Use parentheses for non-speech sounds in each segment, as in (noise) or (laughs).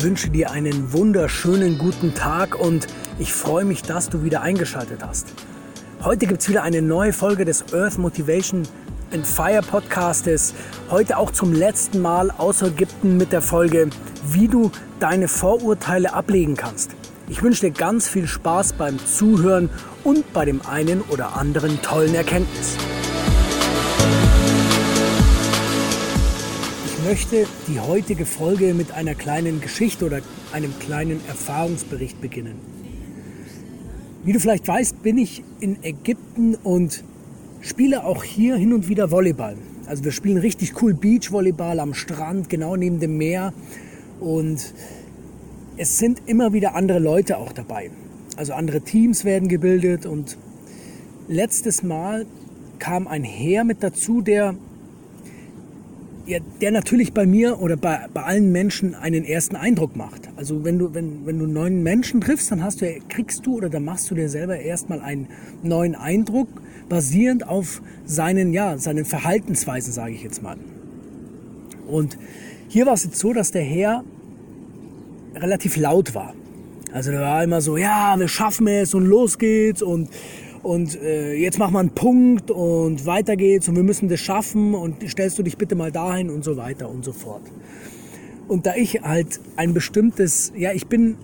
Ich wünsche dir einen wunderschönen guten Tag und ich freue mich, dass du wieder eingeschaltet hast. Heute gibt es wieder eine neue Folge des Earth Motivation and Fire Podcastes. Heute auch zum letzten Mal aus Ägypten mit der Folge, wie du deine Vorurteile ablegen kannst. Ich wünsche dir ganz viel Spaß beim Zuhören und bei dem einen oder anderen tollen Erkenntnis. Möchte die heutige Folge mit einer kleinen Geschichte oder einem kleinen Erfahrungsbericht beginnen. Wie du vielleicht weißt, bin ich in Ägypten und spiele auch hier hin und wieder Volleyball. Also wir spielen richtig cool Beachvolleyball am Strand, genau neben dem Meer. Und es sind immer wieder andere Leute auch dabei. Also andere Teams werden gebildet und letztes Mal kam ein Herr mit dazu, der ja, der natürlich bei mir oder bei, bei allen Menschen einen ersten Eindruck macht. Also wenn du, wenn, wenn du neuen Menschen triffst, dann hast du, kriegst du oder dann machst du dir selber erstmal einen neuen Eindruck, basierend auf seinen, ja, seinen Verhaltensweisen, sage ich jetzt mal. Und hier war es jetzt so, dass der Herr relativ laut war. Also der war immer so, ja, wir schaffen es und los geht's und und äh, jetzt machen wir einen Punkt und weiter geht's und wir müssen das schaffen und stellst du dich bitte mal dahin und so weiter und so fort. Und da ich halt ein bestimmtes, ja, ich bin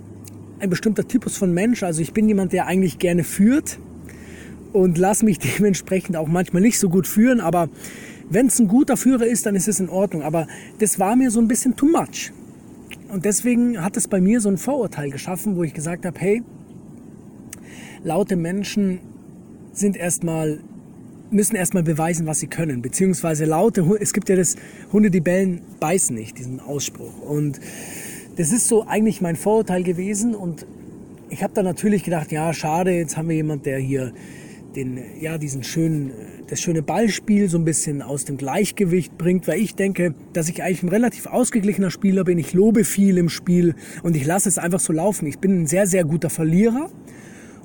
ein bestimmter Typus von Mensch, also ich bin jemand, der eigentlich gerne führt und lass mich (laughs) dementsprechend auch manchmal nicht so gut führen, aber wenn es ein guter Führer ist, dann ist es in Ordnung. Aber das war mir so ein bisschen too much. Und deswegen hat es bei mir so ein Vorurteil geschaffen, wo ich gesagt habe, hey, laute Menschen sind erstmal müssen erstmal beweisen, was sie können, beziehungsweise laute, es gibt ja das, Hunde, die bellen, beißen nicht, diesen Ausspruch. Und das ist so eigentlich mein Vorurteil gewesen und ich habe da natürlich gedacht, ja, schade, jetzt haben wir jemand, der hier den, ja, diesen schönen, das schöne Ballspiel so ein bisschen aus dem Gleichgewicht bringt, weil ich denke, dass ich eigentlich ein relativ ausgeglichener Spieler bin. Ich lobe viel im Spiel und ich lasse es einfach so laufen. Ich bin ein sehr, sehr guter Verlierer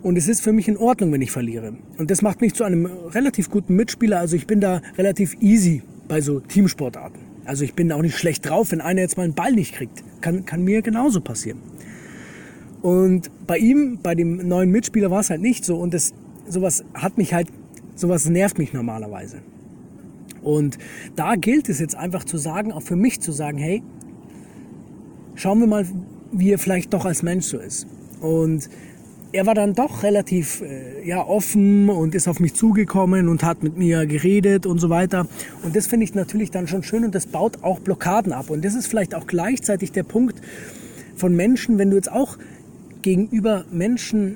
und es ist für mich in Ordnung, wenn ich verliere. Und das macht mich zu einem relativ guten Mitspieler. Also ich bin da relativ easy bei so Teamsportarten. Also ich bin auch nicht schlecht drauf, wenn einer jetzt mal einen Ball nicht kriegt. Kann, kann mir genauso passieren. Und bei ihm, bei dem neuen Mitspieler war es halt nicht so. Und das, sowas hat mich halt, sowas nervt mich normalerweise. Und da gilt es jetzt einfach zu sagen, auch für mich zu sagen, hey, schauen wir mal, wie er vielleicht doch als Mensch so ist. Und er war dann doch relativ äh, ja, offen und ist auf mich zugekommen und hat mit mir geredet und so weiter. Und das finde ich natürlich dann schon schön und das baut auch Blockaden ab. Und das ist vielleicht auch gleichzeitig der Punkt von Menschen, wenn du jetzt auch gegenüber Menschen,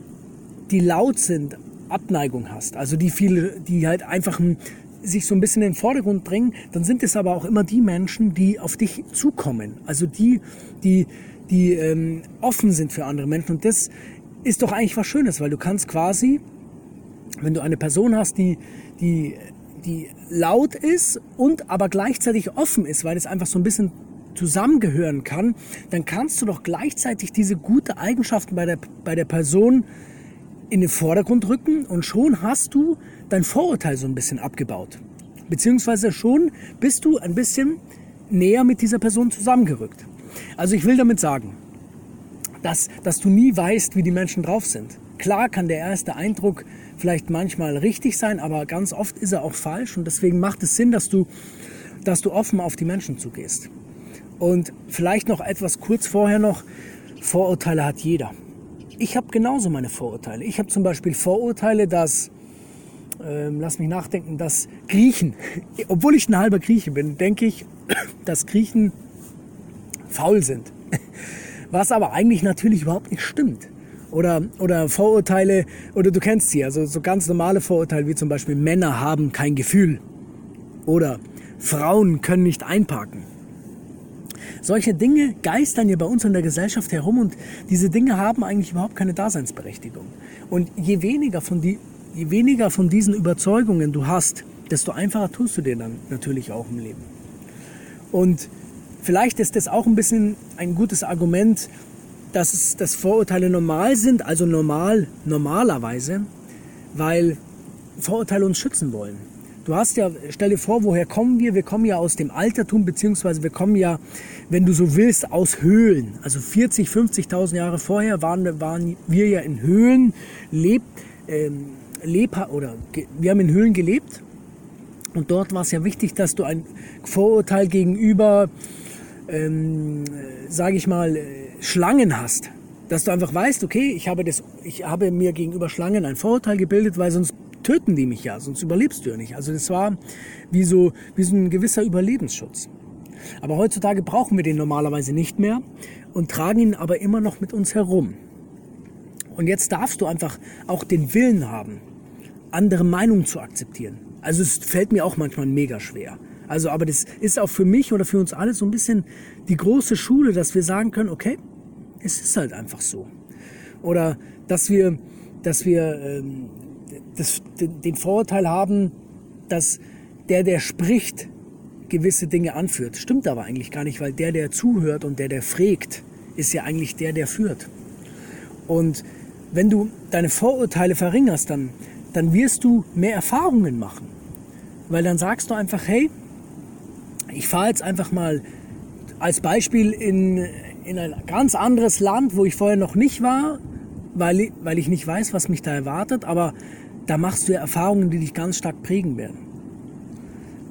die laut sind, Abneigung hast, also die viele, die halt einfach sich so ein bisschen in den Vordergrund bringen, dann sind es aber auch immer die Menschen, die auf dich zukommen. Also die, die, die ähm, offen sind für andere Menschen. Und das ist doch eigentlich was Schönes, weil du kannst quasi, wenn du eine Person hast, die, die, die laut ist und aber gleichzeitig offen ist, weil es einfach so ein bisschen zusammengehören kann, dann kannst du doch gleichzeitig diese gute Eigenschaften bei der, bei der Person in den Vordergrund rücken und schon hast du dein Vorurteil so ein bisschen abgebaut. Beziehungsweise schon bist du ein bisschen näher mit dieser Person zusammengerückt. Also ich will damit sagen, dass, dass du nie weißt, wie die Menschen drauf sind. Klar kann der erste Eindruck vielleicht manchmal richtig sein, aber ganz oft ist er auch falsch und deswegen macht es Sinn, dass du, dass du offen auf die Menschen zugehst. Und vielleicht noch etwas kurz vorher noch, Vorurteile hat jeder. Ich habe genauso meine Vorurteile. Ich habe zum Beispiel Vorurteile, dass, ähm, lass mich nachdenken, dass Griechen, (laughs) obwohl ich ein halber Grieche bin, denke ich, (clears throat) dass Griechen faul sind (laughs) was aber eigentlich natürlich überhaupt nicht stimmt. Oder, oder Vorurteile, oder du kennst sie, also so ganz normale Vorurteile wie zum Beispiel Männer haben kein Gefühl. Oder Frauen können nicht einparken. Solche Dinge geistern ja bei uns in der Gesellschaft herum und diese Dinge haben eigentlich überhaupt keine Daseinsberechtigung. Und je weniger von, die, je weniger von diesen Überzeugungen du hast, desto einfacher tust du dir dann natürlich auch im Leben. Und Vielleicht ist das auch ein bisschen ein gutes Argument, dass, es, dass Vorurteile normal sind, also normal normalerweise, weil Vorurteile uns schützen wollen. Du hast ja, stell dir vor, woher kommen wir? Wir kommen ja aus dem Altertum, beziehungsweise wir kommen ja, wenn du so willst, aus Höhlen. Also 40, 50.000 Jahre vorher waren, waren wir ja in Höhlen, leb, ähm, leb, oder wir haben in Höhlen gelebt. Und dort war es ja wichtig, dass du ein Vorurteil gegenüber, ähm, sage ich mal, Schlangen hast. Dass du einfach weißt, okay, ich habe, das, ich habe mir gegenüber Schlangen ein Vorurteil gebildet, weil sonst töten die mich ja, sonst überlebst du ja nicht. Also das war wie so, wie so ein gewisser Überlebensschutz. Aber heutzutage brauchen wir den normalerweise nicht mehr und tragen ihn aber immer noch mit uns herum. Und jetzt darfst du einfach auch den Willen haben, andere Meinungen zu akzeptieren. Also es fällt mir auch manchmal mega schwer. Also, aber das ist auch für mich oder für uns alle so ein bisschen die große Schule, dass wir sagen können, okay, es ist halt einfach so. Oder dass wir, dass wir ähm, das, den Vorurteil haben, dass der, der spricht, gewisse Dinge anführt. Stimmt aber eigentlich gar nicht, weil der, der zuhört und der, der fragt, ist ja eigentlich der, der führt. Und wenn du deine Vorurteile verringerst, dann, dann wirst du mehr Erfahrungen machen. Weil dann sagst du einfach, hey, ich fahre jetzt einfach mal als Beispiel in, in ein ganz anderes Land, wo ich vorher noch nicht war, weil, weil ich nicht weiß, was mich da erwartet, aber da machst du ja Erfahrungen, die dich ganz stark prägen werden.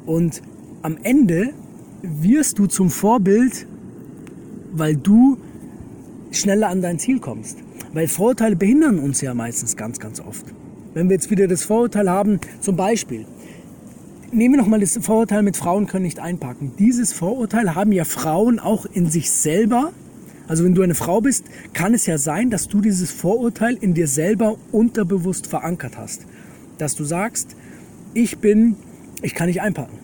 Und am Ende wirst du zum Vorbild, weil du schneller an dein Ziel kommst. Weil Vorurteile behindern uns ja meistens ganz, ganz oft. Wenn wir jetzt wieder das Vorurteil haben, zum Beispiel, nehmen wir nochmal das Vorurteil mit Frauen können nicht einpacken. Dieses Vorurteil haben ja Frauen auch in sich selber. Also wenn du eine Frau bist, kann es ja sein, dass du dieses Vorurteil in dir selber unterbewusst verankert hast. Dass du sagst, ich bin, ich kann nicht einpacken.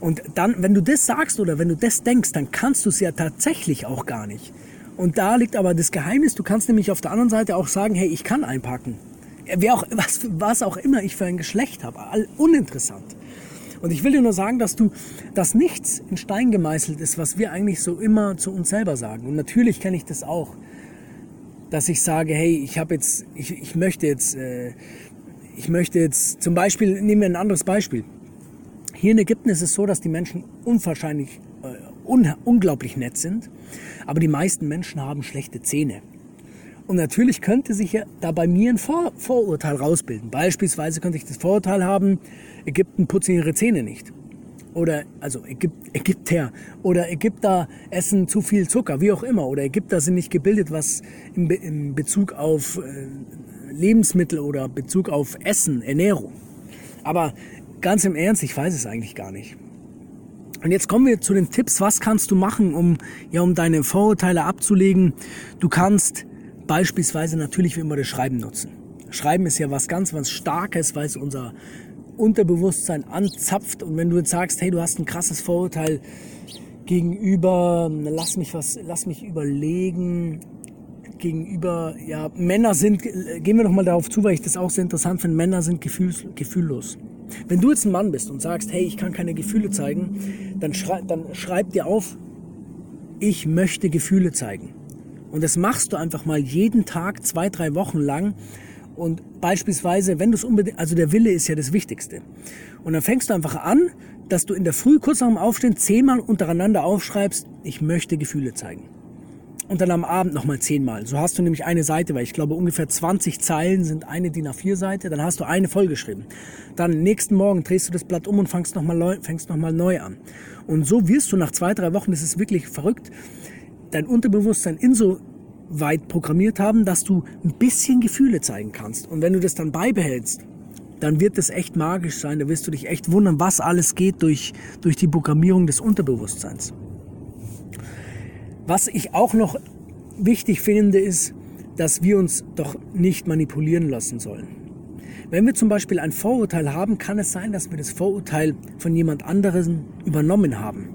Und dann, wenn du das sagst oder wenn du das denkst, dann kannst du es ja tatsächlich auch gar nicht. Und da liegt aber das Geheimnis. Du kannst nämlich auf der anderen Seite auch sagen, hey, ich kann einpacken. Wer auch, was, was auch immer ich für ein Geschlecht habe, uninteressant. Und ich will dir nur sagen, dass du, dass nichts in Stein gemeißelt ist, was wir eigentlich so immer zu uns selber sagen. Und natürlich kenne ich das auch, dass ich sage, hey, ich habe jetzt, ich, ich möchte jetzt, äh, ich möchte jetzt, zum Beispiel, nehmen wir ein anderes Beispiel. Hier in Ägypten ist es so, dass die Menschen unwahrscheinlich, äh, un, unglaublich nett sind, aber die meisten Menschen haben schlechte Zähne. Und natürlich könnte sich ja da bei mir ein Vor Vorurteil rausbilden. Beispielsweise könnte ich das Vorurteil haben, Ägypten putzen ihre Zähne nicht. Oder, also Ägyp Ägypter. Oder Ägypter essen zu viel Zucker, wie auch immer. Oder Ägypter sind nicht gebildet, was in, Be in Bezug auf äh, Lebensmittel oder Bezug auf Essen, Ernährung. Aber ganz im Ernst, ich weiß es eigentlich gar nicht. Und jetzt kommen wir zu den Tipps, was kannst du machen, um, ja, um deine Vorurteile abzulegen. Du kannst beispielsweise natürlich wie immer das Schreiben nutzen. Schreiben ist ja was ganz, was Starkes, weil es unser Unterbewusstsein anzapft. Und wenn du jetzt sagst, hey, du hast ein krasses Vorurteil gegenüber, lass mich was, lass mich überlegen, gegenüber, ja, Männer sind, gehen wir noch mal darauf zu, weil ich das auch sehr interessant finde, Männer sind gefühls, gefühllos. Wenn du jetzt ein Mann bist und sagst, hey, ich kann keine Gefühle zeigen, dann, schrei, dann schreib dir auf, ich möchte Gefühle zeigen. Und das machst du einfach mal jeden Tag, zwei, drei Wochen lang und beispielsweise, wenn du es unbedingt, also der Wille ist ja das Wichtigste. Und dann fängst du einfach an, dass du in der Früh kurz nach dem Aufstehen zehnmal untereinander aufschreibst, ich möchte Gefühle zeigen. Und dann am Abend nochmal zehnmal. So hast du nämlich eine Seite, weil ich glaube ungefähr 20 Zeilen sind eine DIN A4 Seite, dann hast du eine vollgeschrieben. Dann nächsten Morgen drehst du das Blatt um und fängst nochmal neu, noch neu an. Und so wirst du nach zwei, drei Wochen, das ist wirklich verrückt, dein Unterbewusstsein in so weit programmiert haben, dass du ein bisschen Gefühle zeigen kannst. Und wenn du das dann beibehältst, dann wird das echt magisch sein. Da wirst du dich echt wundern, was alles geht durch, durch die Programmierung des Unterbewusstseins. Was ich auch noch wichtig finde, ist, dass wir uns doch nicht manipulieren lassen sollen. Wenn wir zum Beispiel ein Vorurteil haben, kann es sein, dass wir das Vorurteil von jemand anderem übernommen haben.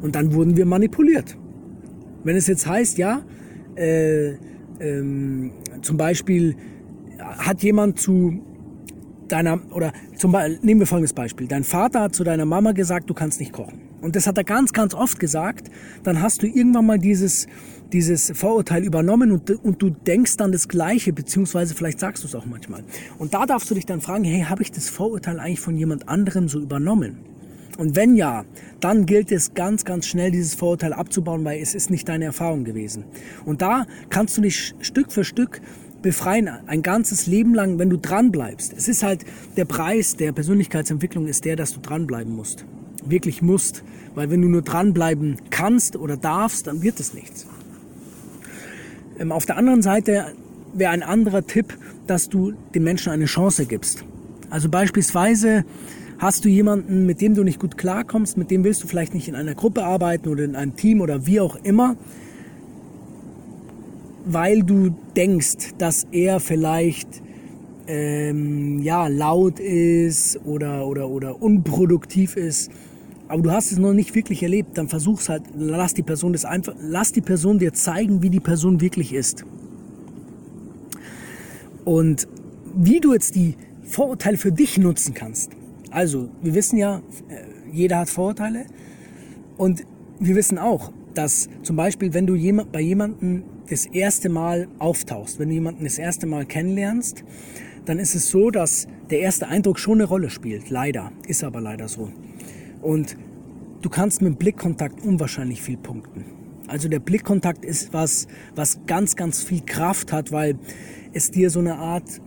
Und dann wurden wir manipuliert. Wenn es jetzt heißt, ja, äh, ähm, zum Beispiel hat jemand zu deiner, oder zum Beispiel, nehmen wir folgendes Beispiel. Dein Vater hat zu deiner Mama gesagt, du kannst nicht kochen. Und das hat er ganz, ganz oft gesagt. Dann hast du irgendwann mal dieses, dieses Vorurteil übernommen und, und du denkst dann das Gleiche, beziehungsweise vielleicht sagst du es auch manchmal. Und da darfst du dich dann fragen, hey, habe ich das Vorurteil eigentlich von jemand anderem so übernommen? Und wenn ja, dann gilt es ganz, ganz schnell, dieses Vorurteil abzubauen, weil es ist nicht deine Erfahrung gewesen. Und da kannst du dich Stück für Stück befreien, ein ganzes Leben lang, wenn du dran bleibst. Es ist halt der Preis der Persönlichkeitsentwicklung ist der, dass du dranbleiben musst. Wirklich musst. Weil wenn du nur dranbleiben kannst oder darfst, dann wird es nichts. Ähm, auf der anderen Seite wäre ein anderer Tipp, dass du den Menschen eine Chance gibst. Also beispielsweise Hast du jemanden, mit dem du nicht gut klarkommst, mit dem willst du vielleicht nicht in einer Gruppe arbeiten oder in einem Team oder wie auch immer, weil du denkst, dass er vielleicht ähm, ja, laut ist oder, oder, oder unproduktiv ist, aber du hast es noch nicht wirklich erlebt, dann versuch's halt, lass die Person das einfach, lass die Person dir zeigen, wie die Person wirklich ist. Und wie du jetzt die Vorurteile für dich nutzen kannst. Also, wir wissen ja, äh, jeder hat Vorurteile. Und wir wissen auch, dass zum Beispiel, wenn du bei jemandem das erste Mal auftauchst, wenn du jemanden das erste Mal kennenlernst, dann ist es so, dass der erste Eindruck schon eine Rolle spielt. Leider. Ist aber leider so. Und du kannst mit Blickkontakt unwahrscheinlich viel punkten. Also der Blickkontakt ist was, was ganz, ganz viel Kraft hat, weil es dir so eine Art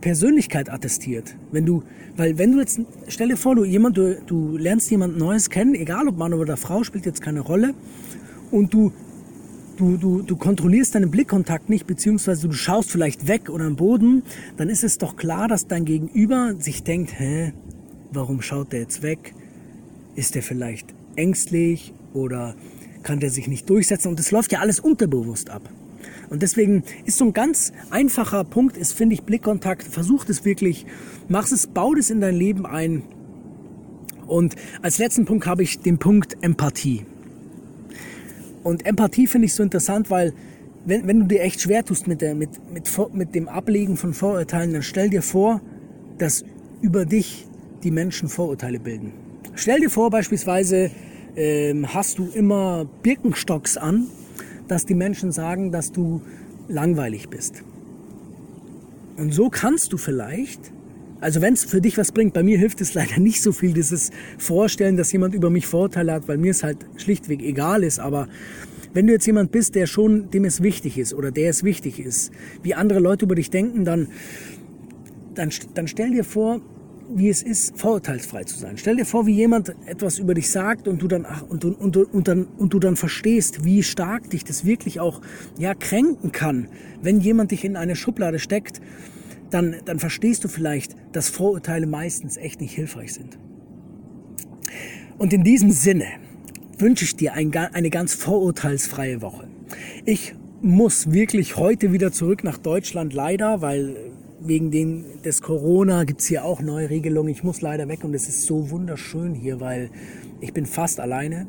Persönlichkeit attestiert. Wenn du, weil wenn du jetzt, stell dir vor, du jemand, du, du lernst jemand Neues kennen, egal ob Mann oder Frau, spielt jetzt keine Rolle, und du, du, du, du kontrollierst deinen Blickkontakt nicht, beziehungsweise du schaust vielleicht weg oder am Boden, dann ist es doch klar, dass dein Gegenüber sich denkt, hä, warum schaut der jetzt weg? Ist der vielleicht ängstlich oder kann der sich nicht durchsetzen? Und das läuft ja alles unterbewusst ab. Und deswegen ist so ein ganz einfacher Punkt, ist, finde ich, Blickkontakt. Versuch es wirklich, mach es, bau es in dein Leben ein. Und als letzten Punkt habe ich den Punkt Empathie. Und Empathie finde ich so interessant, weil wenn, wenn du dir echt schwer tust mit, der, mit, mit, mit dem Ablegen von Vorurteilen, dann stell dir vor, dass über dich die Menschen Vorurteile bilden. Stell dir vor, beispielsweise ähm, hast du immer Birkenstocks an dass die Menschen sagen, dass du langweilig bist. Und so kannst du vielleicht, also wenn es für dich was bringt, bei mir hilft es leider (laughs) nicht so viel, dieses Vorstellen, dass jemand über mich Vorteile hat, weil mir es halt schlichtweg egal ist, aber wenn du jetzt jemand bist, der schon, dem es wichtig ist oder der es wichtig ist, wie andere Leute über dich denken, dann, dann, dann stell dir vor, wie es ist, vorurteilsfrei zu sein. Stell dir vor, wie jemand etwas über dich sagt und du dann, ach, und, und, und, dann, und du dann verstehst, wie stark dich das wirklich auch ja, kränken kann. Wenn jemand dich in eine Schublade steckt, dann, dann verstehst du vielleicht, dass Vorurteile meistens echt nicht hilfreich sind. Und in diesem Sinne wünsche ich dir ein, eine ganz vorurteilsfreie Woche. Ich muss wirklich heute wieder zurück nach Deutschland, leider, weil wegen den, des Corona gibt es hier auch neue Regelungen. Ich muss leider weg und es ist so wunderschön hier, weil ich bin fast alleine.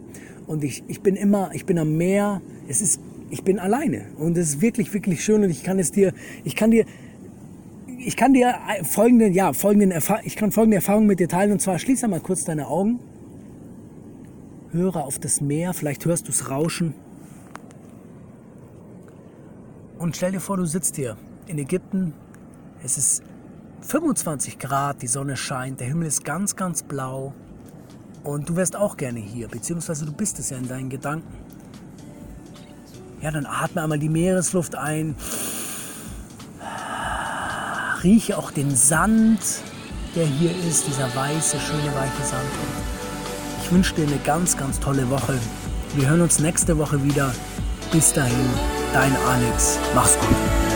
Und ich, ich bin immer, ich bin am Meer. Es ist, ich bin alleine. Und es ist wirklich, wirklich schön. Und ich kann es dir, ich kann dir, ich kann dir folgende, ja, folgenden ich kann folgende Erfahrung mit dir teilen. Und zwar schließ einmal kurz deine Augen, höre auf das Meer, vielleicht hörst du es rauschen. Und stell dir vor, du sitzt hier in Ägypten es ist 25 Grad, die Sonne scheint, der Himmel ist ganz, ganz blau und du wärst auch gerne hier, beziehungsweise du bist es ja in deinen Gedanken. Ja, dann atme einmal die Meeresluft ein, rieche auch den Sand, der hier ist, dieser weiße, schöne, weiche Sand. Ich wünsche dir eine ganz, ganz tolle Woche. Wir hören uns nächste Woche wieder. Bis dahin, dein Alex. Mach's gut.